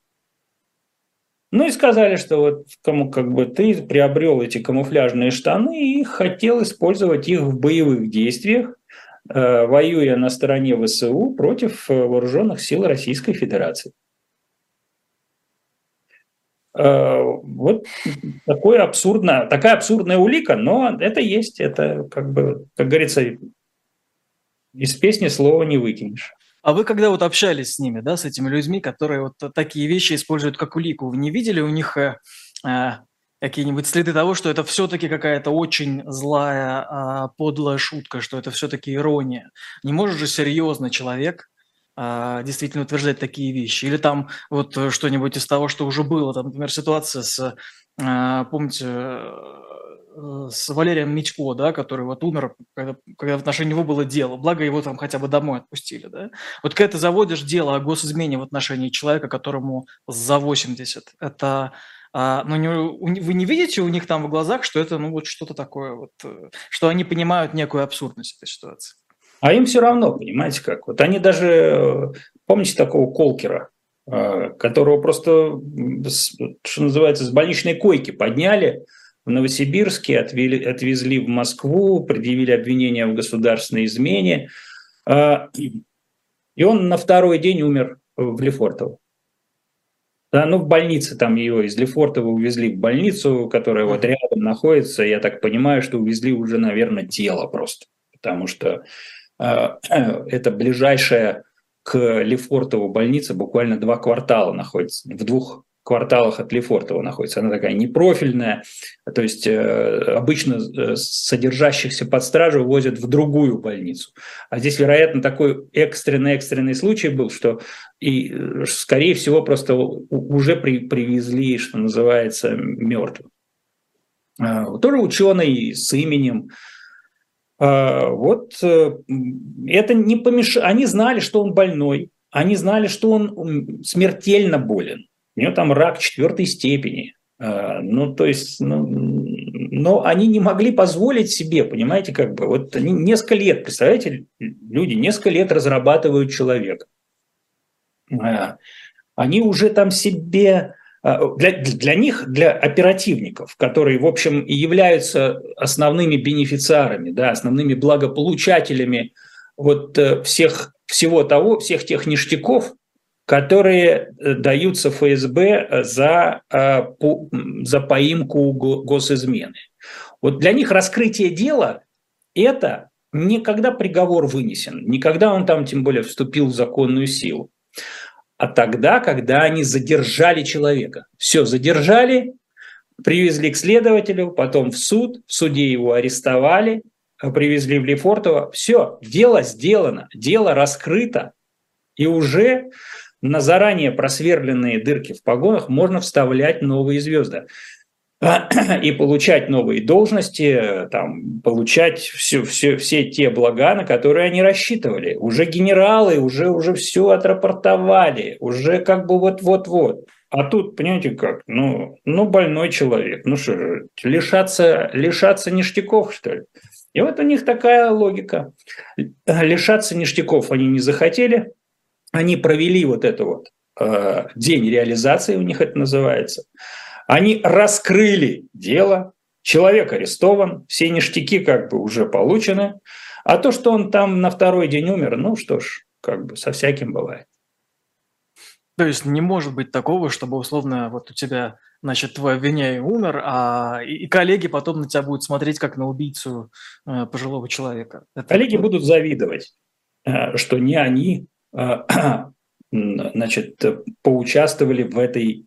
Ну и сказали, что вот кому как бы ты приобрел эти камуфляжные штаны и хотел использовать их в боевых действиях, воюя на стороне ВСУ против вооруженных сил Российской Федерации. Э, вот такое абсурдно, такая абсурдная улика, но это есть, это как бы, как говорится, из песни слова не выкинешь. А вы когда вот общались с ними, да, с этими людьми, которые вот такие вещи используют как улику, вы не видели у них э, э, какие-нибудь следы того, что это все-таки какая-то очень злая, э, подлая шутка, что это все-таки ирония? Не может же серьезно человек а, действительно утверждать такие вещи. Или там вот э, что-нибудь из того, что уже было. Там, например, ситуация с, а, помните, э, с Валерием Митько, да, который вот умер, когда, когда в отношении него было дело. Благо его там хотя бы домой отпустили. Да? Вот когда ты заводишь дело о госизмене в отношении человека, которому за 80, это а, но не, вы не видите у них там в глазах, что это ну вот что-то такое, вот, э, что они понимают некую абсурдность этой ситуации? А им все равно, понимаете как? Вот они даже, помните такого Колкера, э, которого просто, что называется, с больничной койки подняли в Новосибирске, отвели, отвезли в Москву, предъявили обвинение в государственной измене. Э, и он на второй день умер в Лефортово. Да, ну, в больнице там его из Лефортова увезли в больницу, которая вот рядом находится. Я так понимаю, что увезли уже, наверное, тело просто. Потому что а, это ближайшая к Лефортову больница, буквально два квартала находится, в двух кварталах от Лефортова находится. Она такая непрофильная, то есть э, обычно э, содержащихся под стражу возят в другую больницу. А здесь, вероятно, такой экстренный-экстренный случай был, что и, э, скорее всего, просто уже при, привезли, что называется, мертвым. А, тоже ученый с именем, а, вот это не помешало. Они знали, что он больной, они знали, что он смертельно болен. У него там рак четвертой степени. А, ну, то есть, ну, но они не могли позволить себе, понимаете, как бы, вот они несколько лет, представляете, люди несколько лет разрабатывают человека. А, они уже там себе а, для, для них, для оперативников, которые, в общем, и являются основными бенефициарами, да, основными благополучателями вот э, всех, всего того, всех тех ништяков, которые э, даются ФСБ за, э, за поимку госизмены. Вот для них раскрытие дела – это не когда приговор вынесен, не когда он там, тем более, вступил в законную силу, а тогда, когда они задержали человека. Все, задержали, привезли к следователю, потом в суд, в суде его арестовали, привезли в Лефортово. Все, дело сделано, дело раскрыто, и уже на заранее просверленные дырки в погонах можно вставлять новые звезды. и получать новые должности, там, получать все, все, все те блага, на которые они рассчитывали. Уже генералы, уже, уже все отрапортовали, уже как бы вот-вот-вот. А тут, понимаете, как, ну, ну больной человек, ну что же, лишаться, лишаться ништяков, что ли? И вот у них такая логика. Лишаться ништяков они не захотели, они провели вот это вот э, день реализации, у них это называется – они раскрыли дело, человек арестован, все ништяки как бы уже получены, а то, что он там на второй день умер, ну что ж, как бы со всяким бывает. То есть не может быть такого, чтобы условно вот у тебя, значит, твой обвиняемый умер, а и, коллеги потом на тебя будут смотреть как на убийцу э, пожилого человека. Это... Коллеги будут завидовать, э, что не они, значит, поучаствовали в этой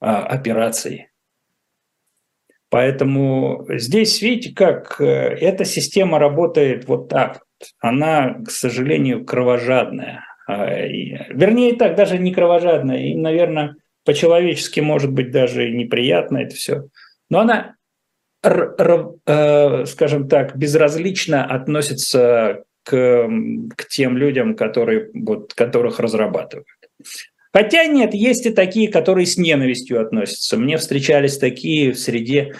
э, операции. Поэтому здесь, видите, как э, эта система работает вот так. Она, к сожалению, кровожадная а, вернее, так, даже не кровожадная, и, наверное, по-человечески, может быть, даже неприятно это все. Но она, э, скажем так, безразлично относится к, к тем людям, которые, вот, которых разрабатывают. Хотя нет, есть и такие, которые с ненавистью относятся. Мне встречались такие в среде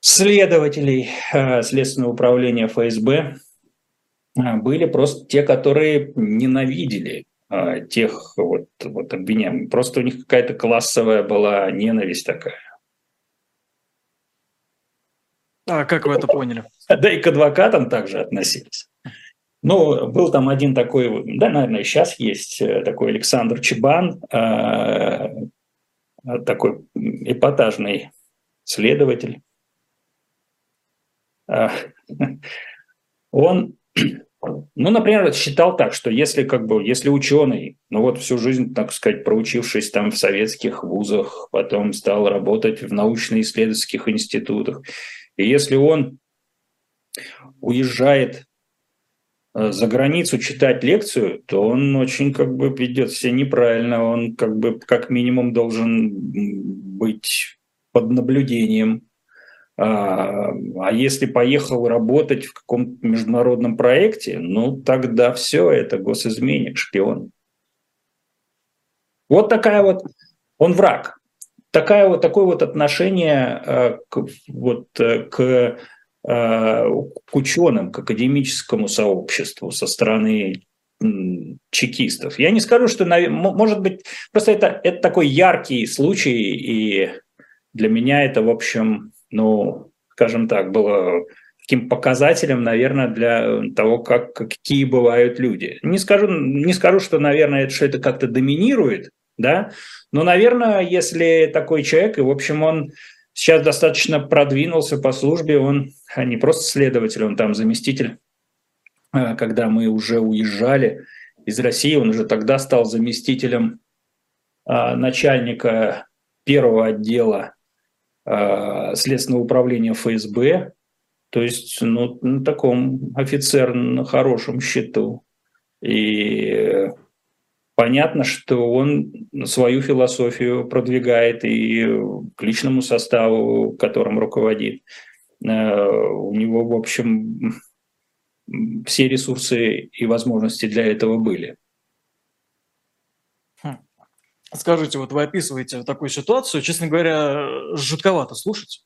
следователей э, Следственного управления ФСБ, а, были просто те, которые ненавидели а, тех вот, вот обвиняемых. Просто у них какая-то классовая была ненависть такая. А как вы это поняли? Да и к адвокатам также относились. Ну, был там один такой, да, наверное, сейчас есть э, такой Александр Чебан, э, такой эпатажный следователь. Э, он ну, например, считал так, что если как бы, если ученый, ну вот всю жизнь, так сказать, проучившись там в советских вузах, потом стал работать в научно-исследовательских институтах, и если он уезжает за границу читать лекцию, то он очень как бы ведет себя неправильно, он как бы как минимум должен быть под наблюдением а, а если поехал работать в каком-то международном проекте, ну тогда все, это госизменник, шпион. Вот такая вот, он враг. Такая вот, такое вот отношение э, к, вот, э, к, э, к ученым, к академическому сообществу со стороны чекистов. Я не скажу, что, может быть, просто это, это такой яркий случай, и для меня это, в общем, ну, скажем так, было таким показателем, наверное, для того, как, какие бывают люди. Не скажу, не скажу, что, наверное, что это как-то доминирует, да, но, наверное, если такой человек, и, в общем, он сейчас достаточно продвинулся по службе, он не просто следователь, он там заместитель, э, когда мы уже уезжали из России, он уже тогда стал заместителем э, начальника первого отдела Следственного управления ФСБ, то есть ну, на таком офицер на хорошем счету. И понятно, что он свою философию продвигает и к личному составу, которым руководит. Э, у него, в общем, все ресурсы и возможности для этого были. Скажите, вот вы описываете такую ситуацию, честно говоря, жутковато слушать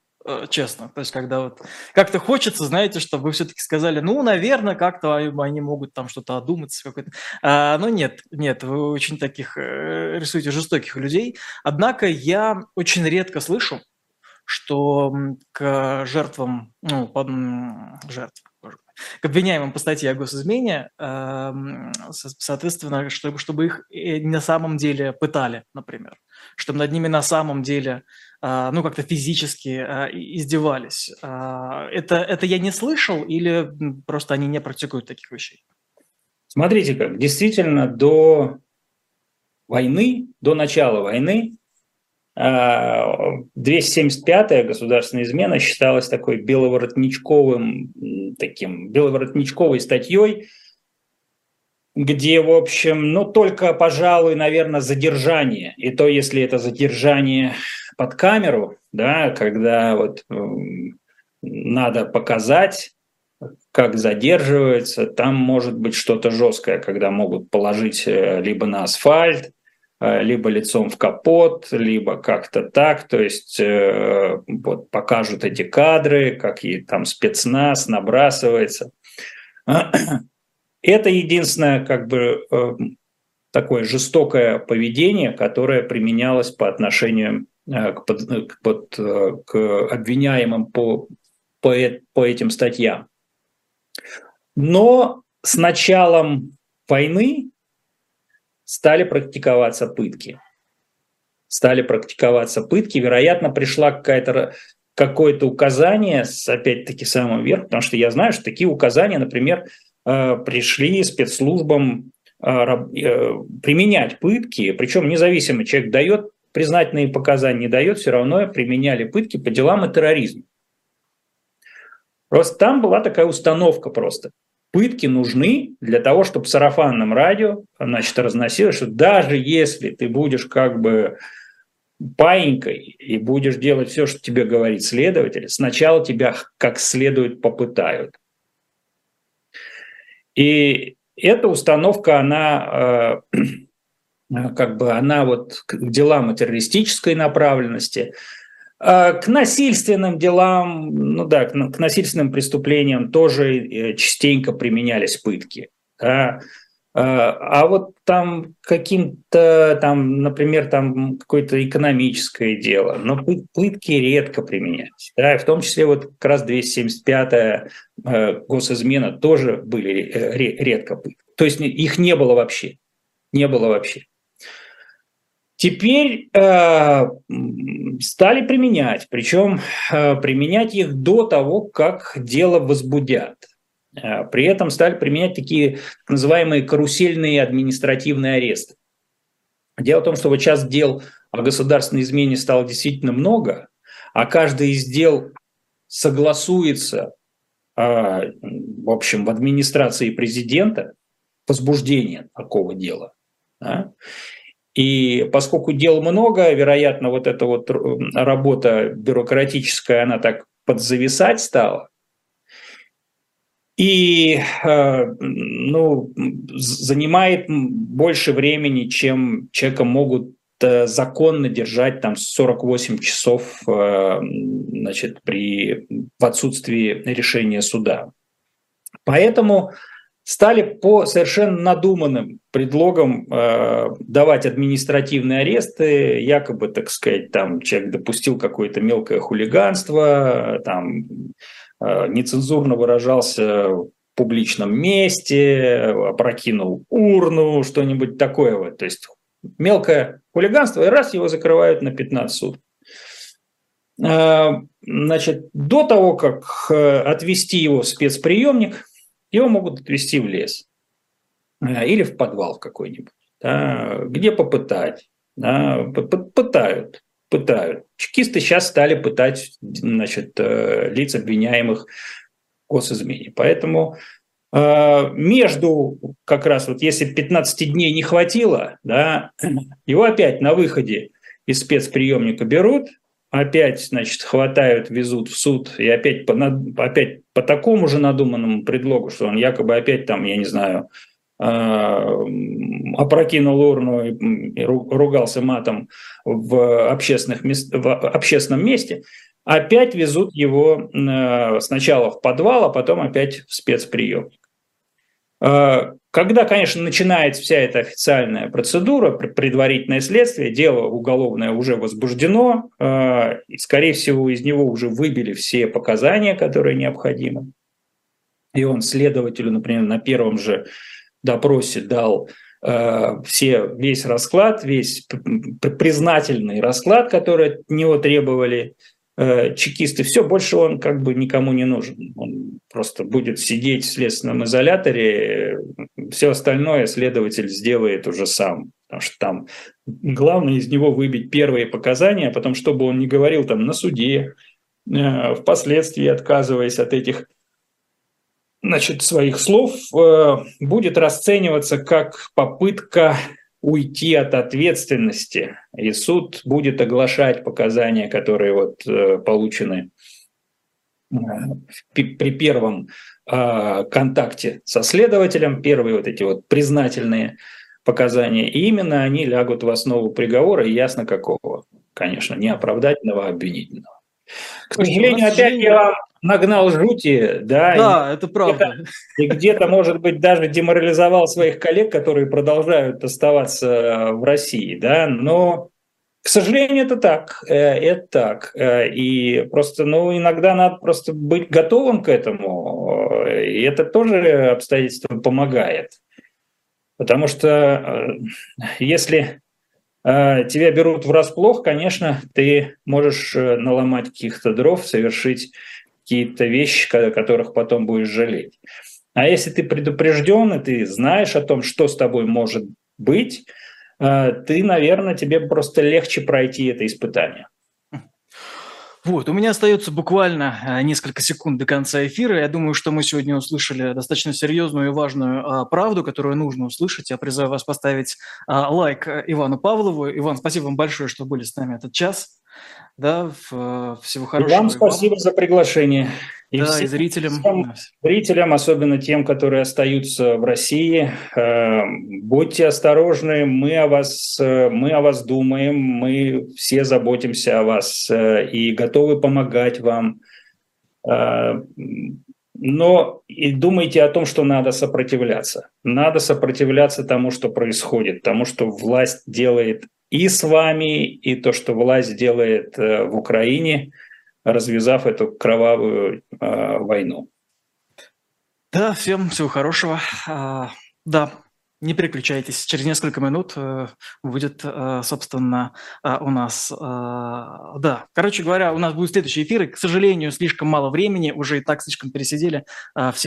честно. То есть, когда вот как-то хочется, знаете, чтобы вы все-таки сказали, ну, наверное, как-то они могут там что-то одуматься. Какой-то. А, но нет, нет, вы очень таких э, рисуете жестоких людей. Однако я очень редко слышу, что к жертвам, ну, под, жертв, к обвиняемым по статье о госизмене, эм, соответственно, чтобы, чтобы их э, на самом деле пытали, например, чтобы над ними на самом деле, э, ну, как-то физически э, издевались. Это, это я не слышал или просто они не практикуют таких вещей? Смотрите как, действительно, до войны, до начала войны 275-я а, государственная измена считалась такой беловоротничковым, таким беловоротничковой статьей, где, в общем, ну, только, пожалуй, наверное, задержание. И то, если это задержание под камеру, да, когда вот надо показать, как задерживается, там может быть что-то жесткое, когда могут положить э, либо на асфальт, Э, либо лицом в капот, либо как-то так, то есть э, вот покажут эти кадры, как и там спецназ набрасывается. Это единственное как бы э, такое жестокое поведение, которое применялось по отношению к, к, к обвиняемым по, по, по этим статьям. Но с началом войны стали практиковаться пытки. Стали практиковаться пытки, вероятно, пришла какая-то какое-то указание, опять-таки, самым верх, потому что я знаю, что такие указания, например, э, пришли спецслужбам э, э, применять пытки, причем независимо, человек дает признательные показания, не дает, все равно применяли пытки по делам и терроризму. Просто там была такая установка просто. Пытки нужны для того, чтобы в сарафанном радио значит, разносилось, что даже если ты будешь как бы паинькой и будешь делать все, что тебе говорит следователь, сначала тебя как следует попытают. И эта установка, она э, как бы она вот к делам террористической направленности, э, к насильственным делам, ну да, к насильственным преступлениям тоже э, частенько применялись пытки. Да. А, вот там каким-то, там, например, там какое-то экономическое дело, но пытки редко применялись. Да, в том числе вот как раз 275-я э, госизмена тоже были э, редко пытки. То есть их не было вообще. Не было вообще. Теперь э, стали применять, причем э, применять их до того, как дело возбудят. Э, при этом стали применять такие так называемые карусельные административные аресты. Дело в том, что вот сейчас дел о государственной измене стало действительно много, а каждый из дел согласуется, э, в общем, в администрации президента, возбуждение такого дела. Да? И поскольку дел много, вероятно, вот эта вот э, работа бюрократическая, она так подзависать стала, и э, ну, занимает больше времени, чем человека могут э, законно держать там 48 часов значит, при, в отсутствии решения суда. Поэтому стали по совершенно надуманным предлогам э, давать административные аресты, якобы, так сказать, там человек допустил какое-то мелкое хулиганство, там Э, нецензурно выражался в публичном месте, опрокинул урну, что-нибудь такое вот. То есть мелкое хулиганство, и раз его закрывают на 15 суток. Э, значит, до того, как э, отвести его в спецприемник, его могут отвести в лес или в подвал какой-нибудь, да, где попытать. Да, пытают пытают. Чекисты сейчас стали пытать значит, э, лиц, обвиняемых в госизмене. Поэтому э, между, как раз вот если 15 дней не хватило, да, его опять на выходе из спецприемника берут, опять, значит, хватают, везут в суд, и опять по, опять по такому же надуманному предлогу, что он якобы опять там, я не знаю, Э, опрокинул урну и ругался матом в, общественных мест, в общественном месте, опять везут его э, сначала в подвал, а потом опять в спецприемник. Э, когда, конечно, начинается вся эта официальная процедура, предварительное следствие, дело уголовное уже возбуждено, и, скорее всего, из него уже выбили все показания, которые необходимы. И он следователю, например, на первом же допросе дал э, все, весь расклад, весь признательный расклад, который от него требовали э, чекисты, все, больше он как бы никому не нужен. Он просто будет сидеть в следственном изоляторе, все остальное следователь сделает уже сам. Потому что там главное из него выбить первые показания, а потом, чтобы он не говорил там на суде, э, впоследствии отказываясь от этих значит, своих слов э, будет расцениваться как попытка уйти от ответственности, и суд будет оглашать показания, которые вот э, получены э, при первом контакте со следователем, первые вот эти вот признательные показания, и именно они лягут в основу приговора, и ясно какого, конечно, не оправдательного, а обвинительного. К сожалению, опять я вам нагнал жути, да. Да, и это правда. И где-то, может быть, даже деморализовал своих коллег, которые продолжают оставаться в России, да, но к сожалению, это так, э, это так. Э, и просто, ну, иногда надо просто быть готовым к этому, и это тоже обстоятельство помогает. Потому что если тебя берут врасплох, конечно, ты можешь наломать каких-то дров, совершить какие-то вещи, которых потом будешь жалеть. А если ты предупрежден, и ты знаешь о том, что с тобой может быть, э, ты, наверное, тебе просто легче пройти это испытание. Вот, у меня остается буквально э, несколько секунд до конца эфира. Я думаю, что мы сегодня услышали достаточно серьезную и важную а, правду, которую нужно услышать. Я призываю вас поставить а, лайк э, Ивану Павлову. Иван, спасибо вам большое, что были с нами этот час. Да, всего хорошего. И вам спасибо вам. за приглашение. И да, всем, и зрителям. Всем зрителям, особенно тем, которые остаются в России, э, будьте осторожны, мы о вас, э, мы о вас думаем, мы все заботимся о вас э, и готовы помогать вам. Но и думайте о том, что надо сопротивляться. Надо сопротивляться тому, что происходит, тому, что власть делает и с вами, и то, что власть делает в Украине – развязав эту кровавую э, войну. Да, всем всего хорошего. А, да, не переключайтесь. Через несколько минут э, будет, э, собственно, э, у нас... Э, да, короче говоря, у нас будут следующие эфиры. К сожалению, слишком мало времени. Уже и так слишком пересидели. Э,